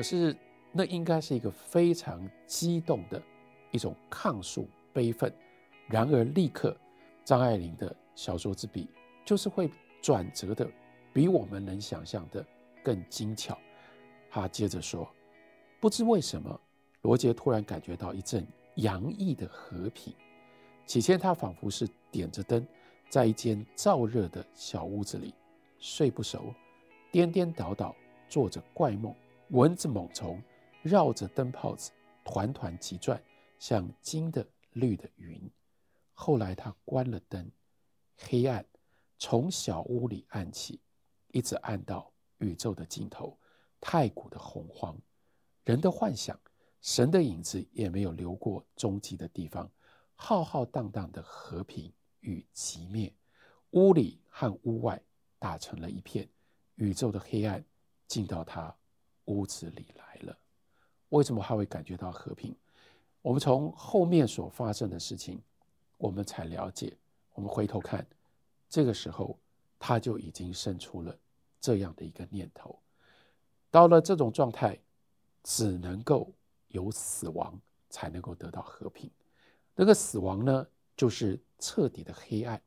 可是那应该是一个非常激动的一种抗诉悲愤。然而，立刻张爱玲的小说之笔就是会转折的，比我们能想象的更精巧。他接着说：“不知为什么，罗杰突然感觉到一阵洋溢的和平。起先，他仿佛是点着灯，在一间燥热的小屋子里睡不熟，颠颠倒倒做着怪梦，蚊子猛虫绕着灯泡子团团急转，像金的绿的云。后来，他关了灯，黑暗从小屋里暗起，一直暗到宇宙的尽头。”太古的洪荒，人的幻想，神的影子也没有留过踪迹的地方。浩浩荡荡的和平与寂灭，屋里和屋外打成了一片。宇宙的黑暗进到他屋子里来了。为什么他会感觉到和平？我们从后面所发生的事情，我们才了解。我们回头看，这个时候他就已经生出了这样的一个念头。到了这种状态，只能够有死亡才能够得到和平。那个死亡呢，就是彻底的黑暗，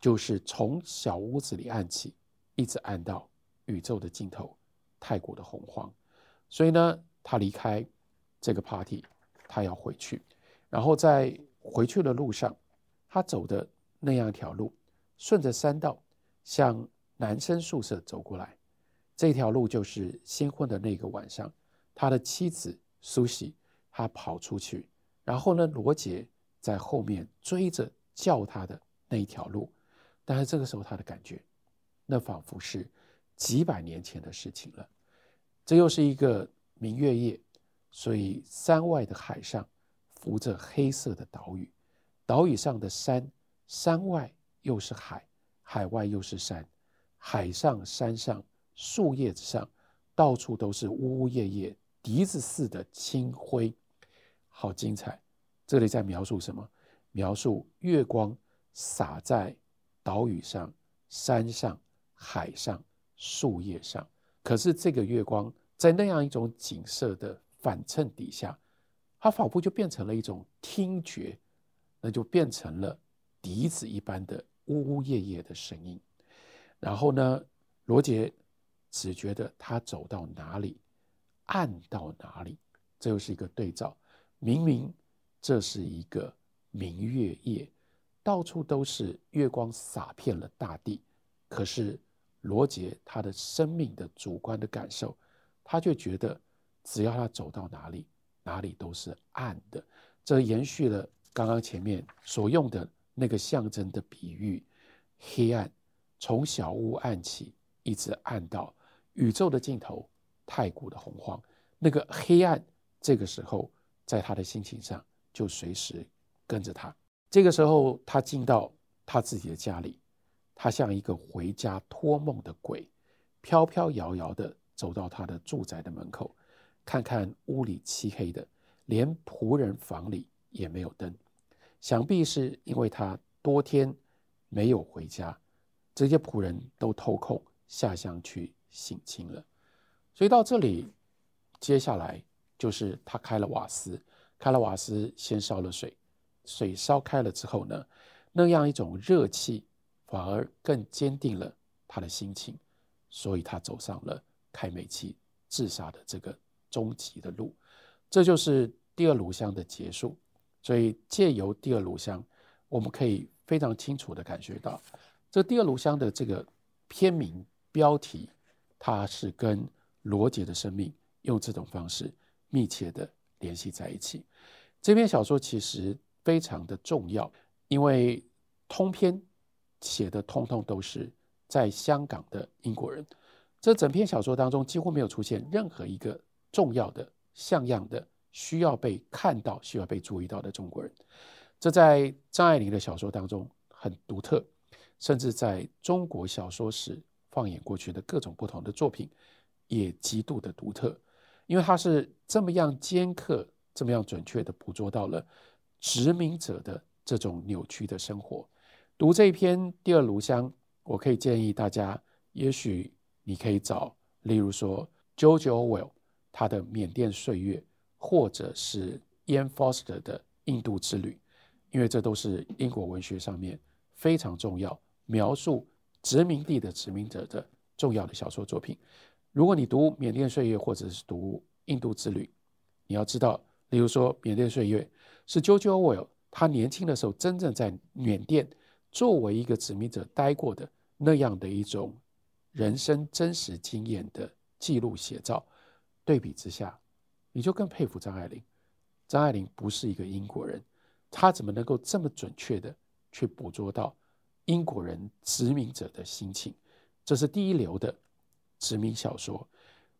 就是从小屋子里暗起，一直暗到宇宙的尽头，泰国的洪荒。所以呢，他离开这个 party，他要回去。然后在回去的路上，他走的那样一条路，顺着山道向男生宿舍走过来。这条路就是新婚的那个晚上，他的妻子苏西，他跑出去，然后呢，罗杰在后面追着叫他的那一条路，但是这个时候他的感觉，那仿佛是几百年前的事情了。这又是一个明月夜，所以山外的海上浮着黑色的岛屿，岛屿上的山，山外又是海，海外又是山，海上山上。树叶子上，到处都是呜呜咽咽、笛子似的清辉，好精彩！这里在描述什么？描述月光洒在岛屿上、山上、海上、树叶上。可是这个月光在那样一种景色的反衬底下，它仿佛就变成了一种听觉，那就变成了笛子一般的呜呜咽咽的声音。然后呢，罗杰。只觉得他走到哪里，暗到哪里，这又是一个对照。明明这是一个明月夜，到处都是月光洒遍了大地，可是罗杰他的生命的主观的感受，他就觉得只要他走到哪里，哪里都是暗的。这延续了刚刚前面所用的那个象征的比喻：黑暗从小屋暗起，一直暗到。宇宙的尽头，太古的洪荒，那个黑暗，这个时候在他的心情上就随时跟着他。这个时候，他进到他自己的家里，他像一个回家托梦的鬼，飘飘摇摇地走到他的住宅的门口，看看屋里漆黑的，连仆人房里也没有灯，想必是因为他多天没有回家，这些仆人都偷空下乡去。省亲了，所以到这里，接下来就是他开了瓦斯，开了瓦斯，先烧了水，水烧开了之后呢，那样一种热气反而更坚定了他的心情，所以他走上了开煤气自杀的这个终极的路，这就是第二炉香的结束。所以借由第二炉香，我们可以非常清楚地感觉到，这第二炉香的这个片名标题。它是跟罗杰的生命用这种方式密切的联系在一起。这篇小说其实非常的重要，因为通篇写的通通都是在香港的英国人。这整篇小说当中几乎没有出现任何一个重要的、像样的、需要被看到、需要被注意到的中国人。这在张爱玲的小说当中很独特，甚至在中国小说史。放眼过去的各种不同的作品，也极度的独特，因为他是这么样尖刻、这么样准确的捕捉到了殖民者的这种扭曲的生活。读这一篇《第二炉香》，我可以建议大家，也许你可以找，例如说 George Orwell 他的缅甸岁月，或者是 Ian Foster 的印度之旅，因为这都是英国文学上面非常重要，描述殖民地的殖民者的重要的小说作品。如果你读缅甸岁月，或者是读印度之旅，你要知道，例如说缅甸岁月是 George Orwell 他年轻的时候真正在缅甸作为一个殖民者待过的那样的一种人生真实经验的记录写照。对比之下，你就更佩服张爱玲。张爱玲不是一个英国人，她怎么能够这么准确的去捕捉到英国人殖民者的心情？这是第一流的殖民小说。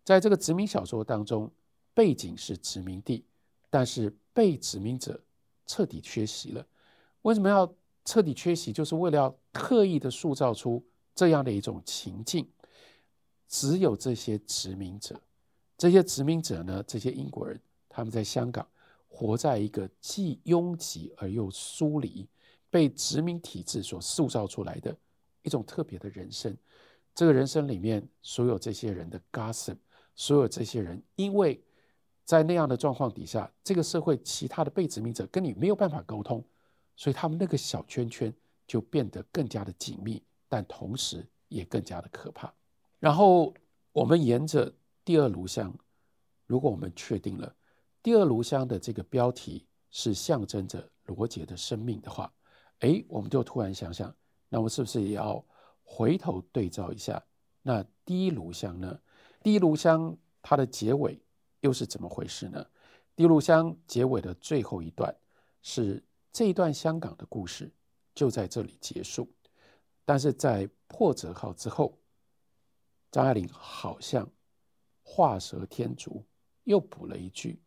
在这个殖民小说当中，背景是殖民地，但是被殖民者彻底缺席了。为什么要彻底缺席？就是为了要刻意的塑造出这样的一种情境。只有这些殖民者。这些殖民者呢，这些英国人，他们在香港活在一个既拥挤而又疏离、被殖民体制所塑造出来的一种特别的人生。这个人生里面，所有这些人的 gossip，所有这些人，因为在那样的状况底下，这个社会其他的被殖民者跟你没有办法沟通，所以他们那个小圈圈就变得更加的紧密，但同时也更加的可怕。然后我们沿着。第二炉香，如果我们确定了第二炉香的这个标题是象征着罗杰的生命的话，诶，我们就突然想想，那我是不是也要回头对照一下？那第一炉香呢？第一炉香它的结尾又是怎么回事呢？第一炉香结尾的最后一段是这一段香港的故事就在这里结束，但是在破折号之后，张爱玲好像。画蛇添足，又补了一句，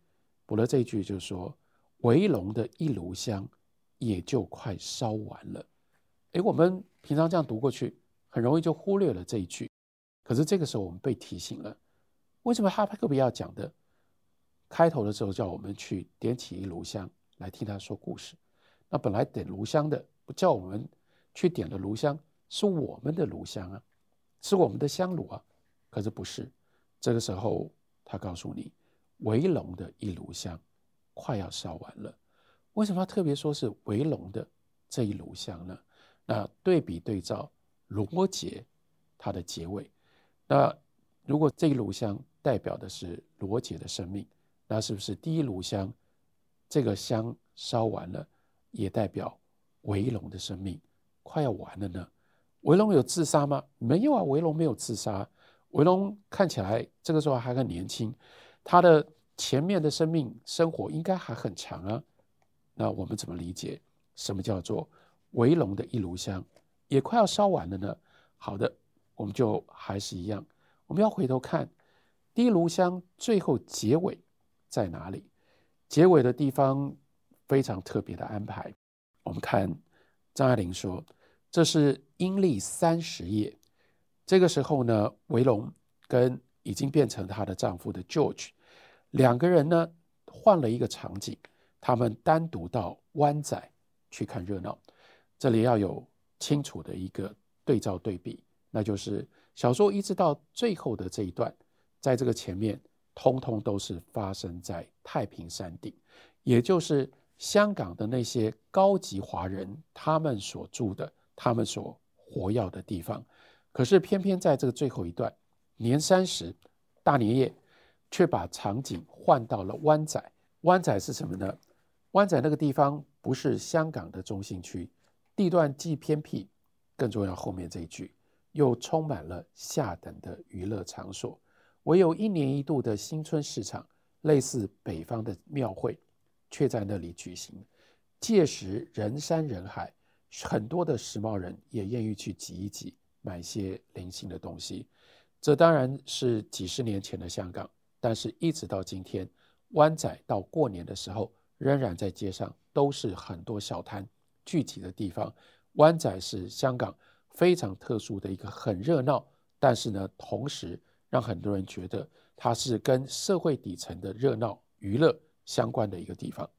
补了这一句，就是说围龙的一炉香也就快烧完了。诶，我们平常这样读过去，很容易就忽略了这一句。可是这个时候我们被提醒了，为什么他特别要讲的？开头的时候叫我们去点起一炉香来听他说故事。那本来点炉香的叫我们去点的炉香，是我们的炉香啊，是我们的香炉啊。可是不是。这个时候，他告诉你，围龙的一炉香快要烧完了。为什么要特别说是围龙的这一炉香呢？那对比对照罗杰他的结尾，那如果这一炉香代表的是罗杰的生命，那是不是第一炉香这个香烧完了，也代表围龙的生命快要完了呢？围龙有自杀吗？没有啊，围龙没有自杀。围龙看起来这个时候还很年轻，他的前面的生命生活应该还很长啊。那我们怎么理解什么叫做围龙的一炉香也快要烧完了呢？好的，我们就还是一样，我们要回头看第一炉香最后结尾在哪里？结尾的地方非常特别的安排。我们看张爱玲说，这是阴历三十夜。这个时候呢，维龙跟已经变成她的丈夫的 George 两个人呢，换了一个场景，他们单独到湾仔去看热闹。这里要有清楚的一个对照对比，那就是小说一直到最后的这一段，在这个前面，通通都是发生在太平山顶，也就是香港的那些高级华人他们所住的、他们所活跃的地方。可是偏偏在这个最后一段，年三十大年夜，却把场景换到了湾仔。湾仔是什么呢？湾仔那个地方不是香港的中心区，地段既偏僻，更重要后面这一句又充满了下等的娱乐场所。唯有一年一度的新春市场，类似北方的庙会，却在那里举行。届时人山人海，很多的时髦人也愿意去挤一挤。买些零星的东西，这当然是几十年前的香港，但是一直到今天，湾仔到过年的时候，仍然在街上都是很多小摊聚集的地方。湾仔是香港非常特殊的一个很热闹，但是呢，同时让很多人觉得它是跟社会底层的热闹娱乐相关的一个地方。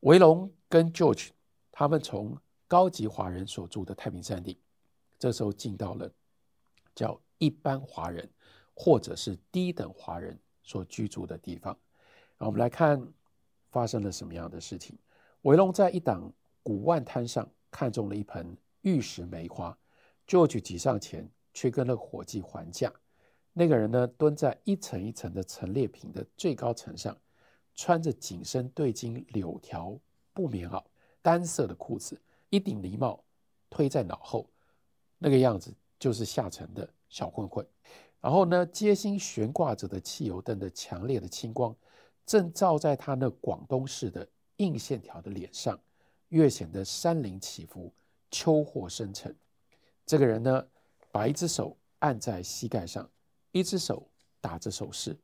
围龙跟 George 他们从高级华人所住的太平山顶。这时候进到了叫一般华人或者是低等华人所居住的地方。然后我们来看发生了什么样的事情。维龙在一档古玩摊上看中了一盆玉石梅花，，George 挤上前去跟那个伙计还价。那个人呢，蹲在一层一层的陈列品的最高层上，穿着紧身对襟柳条布棉袄、单色的裤子，一顶呢帽推在脑后，那个样子就是下层的小混混。然后呢，街心悬挂着的汽油灯的强烈的青光，正照在他那广东式的硬线条的脸上，越显得山林起伏、秋货深沉。这个人呢，把一只手按在膝盖上。一只手打着手势，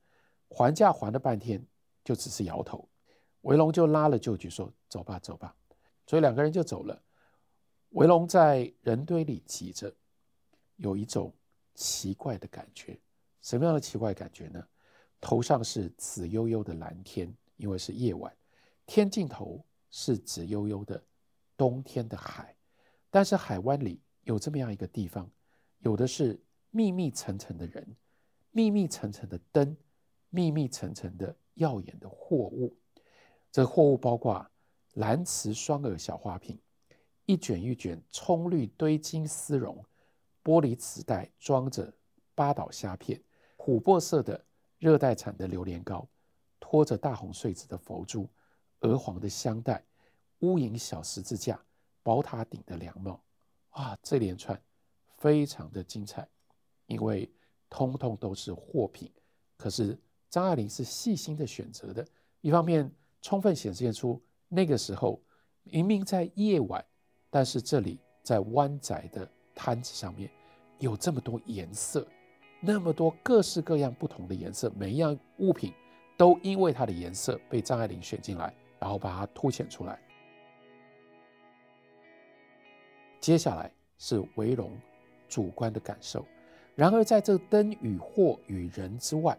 还价还了半天，就只是摇头。维龙就拉了旧局说：“走吧，走吧。”所以两个人就走了。维龙在人堆里挤着，有一种奇怪的感觉。什么样的奇怪感觉呢？头上是紫悠悠的蓝天，因为是夜晚；天尽头是紫悠悠的冬天的海。但是海湾里有这么样一个地方，有的是密密层层的人。密密层层的灯，密密层层的耀眼的货物。这货物包括蓝瓷双耳小花瓶，一卷一卷葱绿堆金丝绒，玻璃瓷袋装着八岛虾片，琥珀色的热带产的榴莲糕，托着大红穗子的佛珠，鹅黄的香袋，乌银小十字架，宝塔顶的凉帽。啊，这连串非常的精彩，因为。通通都是货品，可是张爱玲是细心的选择的。一方面，充分显现出那个时候明明在夜晚，但是这里在湾仔的摊子上面有这么多颜色，那么多各式各样不同的颜色，每一样物品都因为它的颜色被张爱玲选进来，然后把它凸显出来。接下来是维龙主观的感受。然而，在这灯与货与人之外，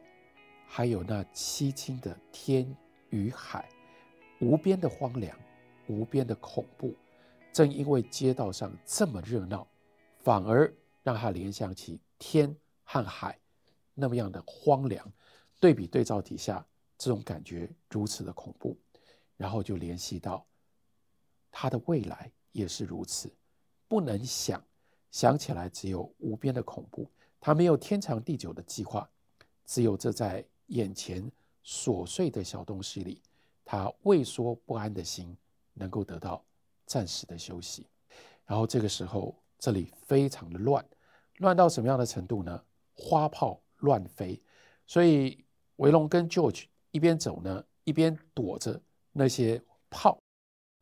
还有那凄清的天与海，无边的荒凉，无边的恐怖。正因为街道上这么热闹，反而让他联想起天和海那么样的荒凉。对比对照底下，这种感觉如此的恐怖，然后就联系到他的未来也是如此，不能想，想起来只有无边的恐怖。他没有天长地久的计划，只有这在眼前琐碎的小东西里，他畏缩不安的心能够得到暂时的休息。然后这个时候，这里非常的乱，乱到什么样的程度呢？花炮乱飞，所以维龙跟 George 一边走呢，一边躲着那些炮。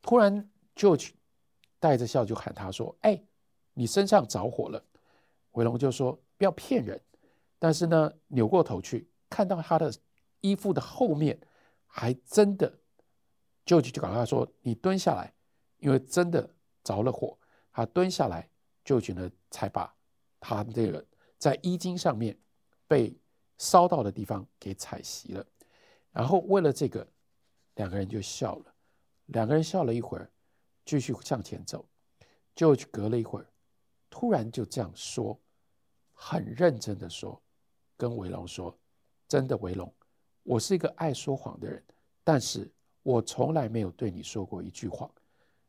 突然，George 带着笑就喊他说：“哎，你身上着火了。”维龙就说。不要骗人，但是呢，扭过头去看到他的衣服的后面，还真的，就就赶快说：“你蹲下来，因为真的着了火。”他蹲下来，就觉得才把他这个在衣襟上面被烧到的地方给踩熄了。然后为了这个，两个人就笑了。两个人笑了一会儿，继续向前走。就隔了一会儿，突然就这样说。很认真的说，跟维龙说：“真的，维龙，我是一个爱说谎的人，但是我从来没有对你说过一句谎，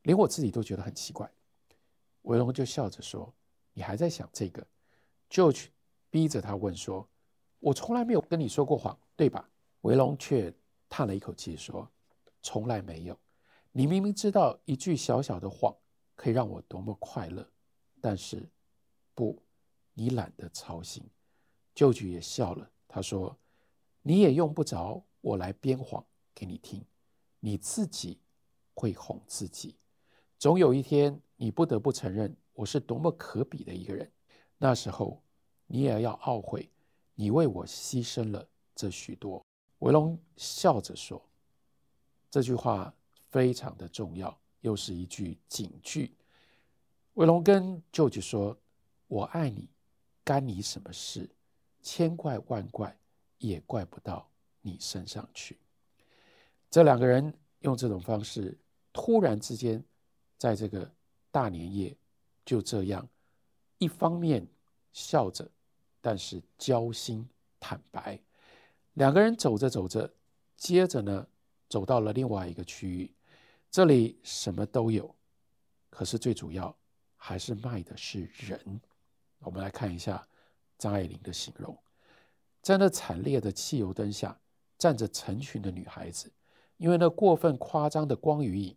连我自己都觉得很奇怪。”维龙就笑着说：“你还在想这个？”就去逼着他问说：“我从来没有跟你说过谎，对吧？”维龙却叹了一口气说：“从来没有。你明明知道一句小小的谎可以让我多么快乐，但是不。”你懒得操心，舅舅也笑了。他说：“你也用不着我来编谎给你听，你自己会哄自己。总有一天，你不得不承认我是多么可比的一个人。那时候，你也要懊悔，你为我牺牲了这许多。”维龙笑着说：“这句话非常的重要，又是一句警句。”维龙跟舅舅说：“我爱你。”干你什么事？千怪万怪也怪不到你身上去。这两个人用这种方式，突然之间，在这个大年夜，就这样，一方面笑着，但是交心坦白，两个人走着走着，接着呢，走到了另外一个区域，这里什么都有，可是最主要还是卖的是人。我们来看一下张爱玲的形容，在那惨烈的汽油灯下，站着成群的女孩子，因为那过分夸张的光与影，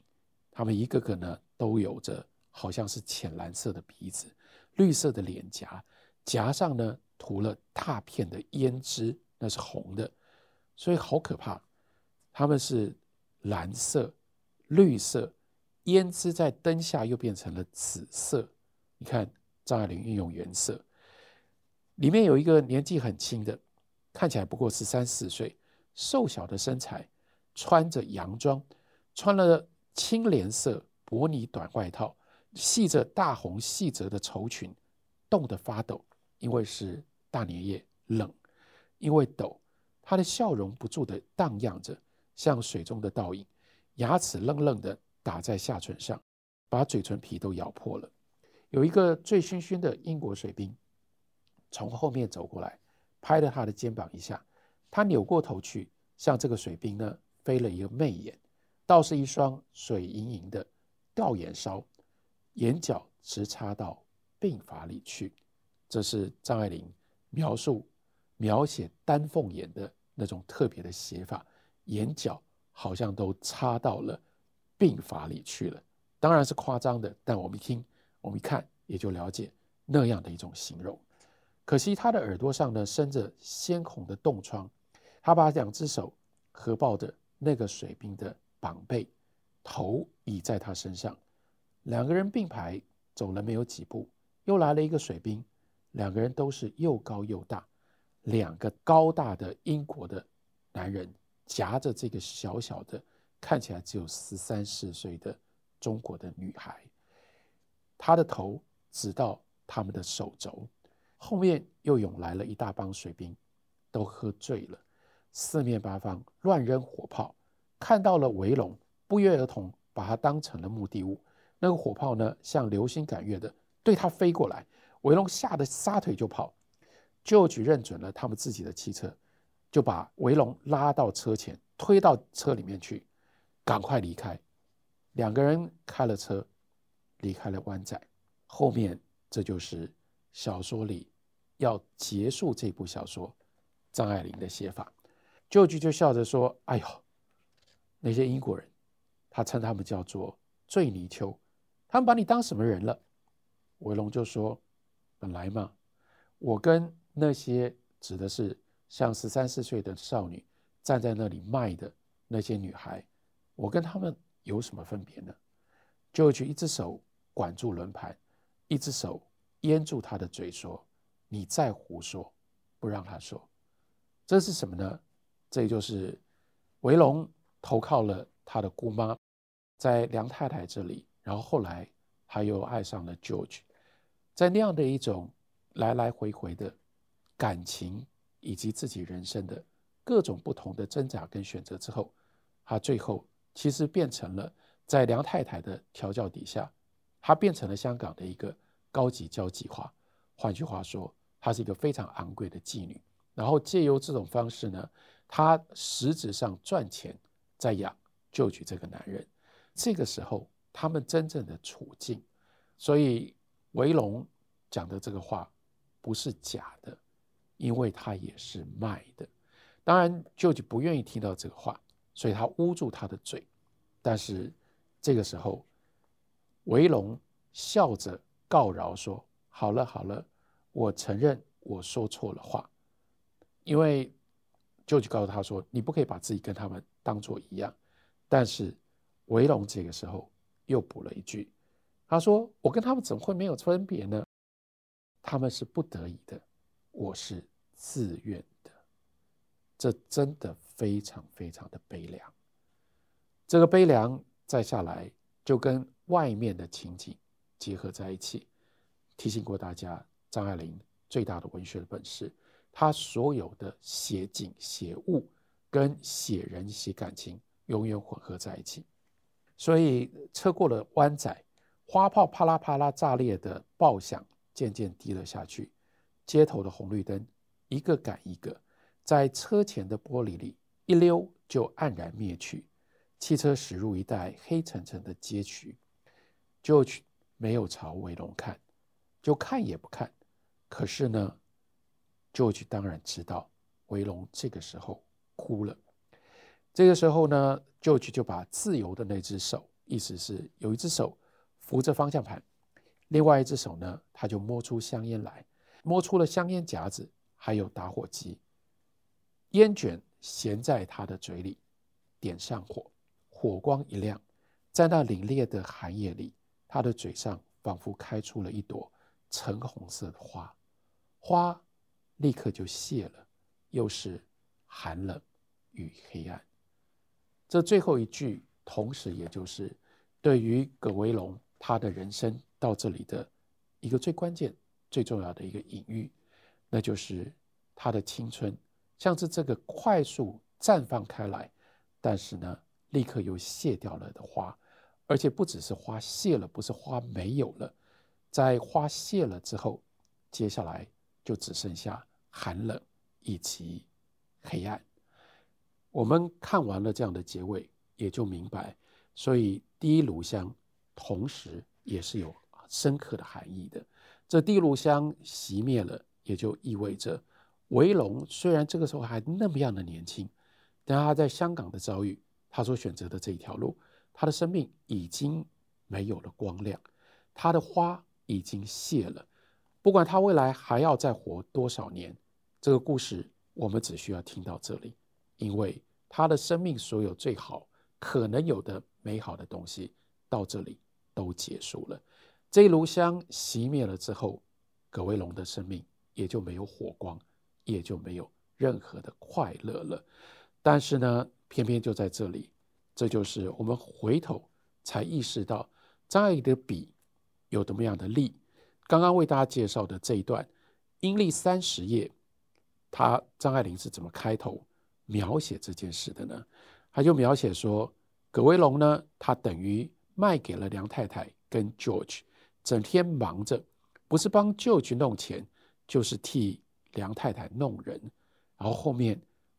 她们一个个呢都有着好像是浅蓝色的鼻子、绿色的脸颊，颊上呢涂了大片的胭脂，那是红的，所以好可怕。她们是蓝色、绿色，胭脂在灯下又变成了紫色。你看。张爱玲运用颜色，里面有一个年纪很轻的，看起来不过十三四岁，瘦小的身材，穿着洋装，穿了青莲色薄呢短外套，系着大红细褶的绸裙，冻得发抖，因为是大年夜冷，因为抖，他的笑容不住地荡漾着，像水中的倒影，牙齿愣愣地打在下唇上，把嘴唇皮都咬破了。有一个醉醺醺的英国水兵从后面走过来，拍了他的肩膀一下。他扭过头去，向这个水兵呢飞了一个媚眼，倒是一双水盈盈的吊眼梢，眼角直插到鬓发里去。这是张爱玲描述描写丹凤眼的那种特别的写法，眼角好像都插到了鬓发里去了。当然是夸张的，但我们一听。我们一看也就了解那样的一种形容。可惜他的耳朵上呢生着鲜红的冻疮，他把两只手合抱着那个水兵的膀背，头倚在他身上。两个人并排走了没有几步，又来了一个水兵。两个人都是又高又大，两个高大的英国的男人夹着这个小小的看起来只有十三四岁的中国的女孩。他的头指到他们的手肘，后面又涌来了一大帮水兵，都喝醉了，四面八方乱扔火炮，看到了围龙，不约而同把他当成了目的物。那个火炮呢，像流星赶月的对他飞过来，围龙吓得撒腿就跑。就举认准了他们自己的汽车，就把围龙拉到车前，推到车里面去，赶快离开。两个人开了车。离开了湾仔，后面这就是小说里要结束这部小说，张爱玲的写法。旧句就笑着说：“哎呦，那些英国人，他称他们叫做醉泥鳅，他们把你当什么人了？”维龙就说：“本来嘛，我跟那些指的是像十三四岁的少女站在那里卖的那些女孩，我跟他们有什么分别呢？”旧句一只手。管住轮盘，一只手掩住他的嘴，说：“你再胡说，不让他说。”这是什么呢？这就是维龙投靠了他的姑妈，在梁太太这里，然后后来他又爱上了 George，在那样的一种来来回回的感情以及自己人生的各种不同的挣扎跟选择之后，他最后其实变成了在梁太太的调教底下。他变成了香港的一个高级交际花，换句话说，她是一个非常昂贵的妓女。然后借由这种方式呢，她实质上赚钱在养旧举这个男人。这个时候，他们真正的处境，所以维龙讲的这个话不是假的，因为他也是卖的。当然，舅舅不愿意听到这个话，所以他捂住他的嘴。但是这个时候。维龙笑着告饶说：“好了好了，我承认我说错了话。因为舅舅告诉他说，你不可以把自己跟他们当做一样。但是维龙这个时候又补了一句，他说：我跟他们怎么会没有分别呢？他们是不得已的，我是自愿的。这真的非常非常的悲凉。这个悲凉再下来就跟。”外面的情景结合在一起，提醒过大家，张爱玲最大的文学的本事，她所有的写景写物跟写人写感情永远混合在一起。所以车过了湾仔，花炮啪啦啪啦炸裂的爆响渐渐低了下去，街头的红绿灯一个赶一个，在车前的玻璃里一溜就黯然灭去。汽车驶入一带黑沉沉的街区，就去没有朝围龙看，就看也不看。可是呢，就当然知道威龙这个时候哭了。这个时候呢，就就把自由的那只手，意思是有一只手扶着方向盘，另外一只手呢，他就摸出香烟来，摸出了香烟夹子，还有打火机，烟卷衔在他的嘴里，点上火。火光一亮，在那凛冽的寒夜里，他的嘴上仿佛开出了一朵橙红色的花，花立刻就谢了，又是寒冷与黑暗。这最后一句，同时也就是对于葛维龙他的人生到这里的一个最关键、最重要的一个隐喻，那就是他的青春像是这个快速绽放开来，但是呢，立刻又谢掉了的花，而且不只是花谢了，不是花没有了，在花谢了之后，接下来就只剩下寒冷以及黑暗。我们看完了这样的结尾，也就明白，所以第一炉香同时也是有深刻的含义的。这第一炉香熄灭了，也就意味着维龙虽然这个时候还那么样的年轻，但他在香港的遭遇。他所选择的这一条路，他的生命已经没有了光亮，他的花已经谢了。不管他未来还要再活多少年，这个故事我们只需要听到这里，因为他的生命所有最好可能有的美好的东西到这里都结束了。这一炉香熄灭了之后，葛威龙的生命也就没有火光，也就没有任何的快乐了。但是呢，偏偏就在这里，这就是我们回头才意识到张爱玲的笔有多么样的力。刚刚为大家介绍的这一段《阴历三十夜》，他张爱玲是怎么开头描写这件事的呢？他就描写说，葛威龙呢，他等于卖给了梁太太跟 George，整天忙着，不是帮 George 弄钱，就是替梁太太弄人。然后后面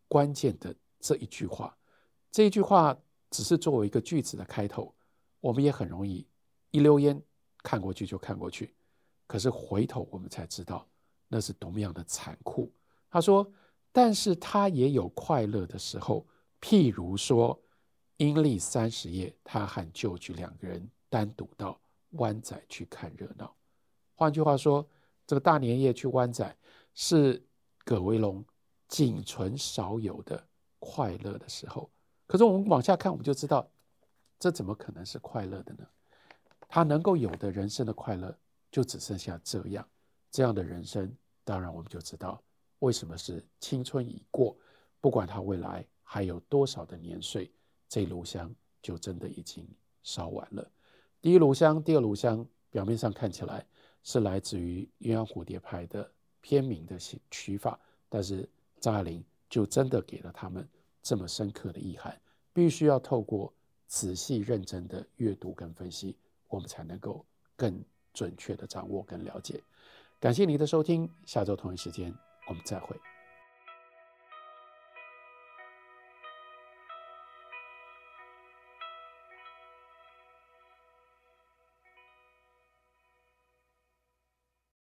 关键的这一句话。这一句话只是作为一个句子的开头，我们也很容易一溜烟看过去就看过去。可是回头我们才知道，那是多么样的残酷。他说：“但是他也有快乐的时候，譬如说阴历三十夜，他和舅舅两个人单独到湾仔去看热闹。换句话说，这个大年夜去湾仔是葛维龙仅存少有的快乐的时候。”可是我们往下看，我们就知道，这怎么可能是快乐的呢？他能够有的人生的快乐，就只剩下这样，这样的人生，当然我们就知道为什么是青春已过，不管他未来还有多少的年岁，这炉香就真的已经烧完了。第一炉香，第二炉香，表面上看起来是来自于鸳鸯蝴蝶派的片名的取法，但是张爱玲就真的给了他们。这么深刻的意涵，必须要透过仔细认真的阅读跟分析，我们才能够更准确的掌握跟了解。感谢您的收听，下周同一时间我们再会。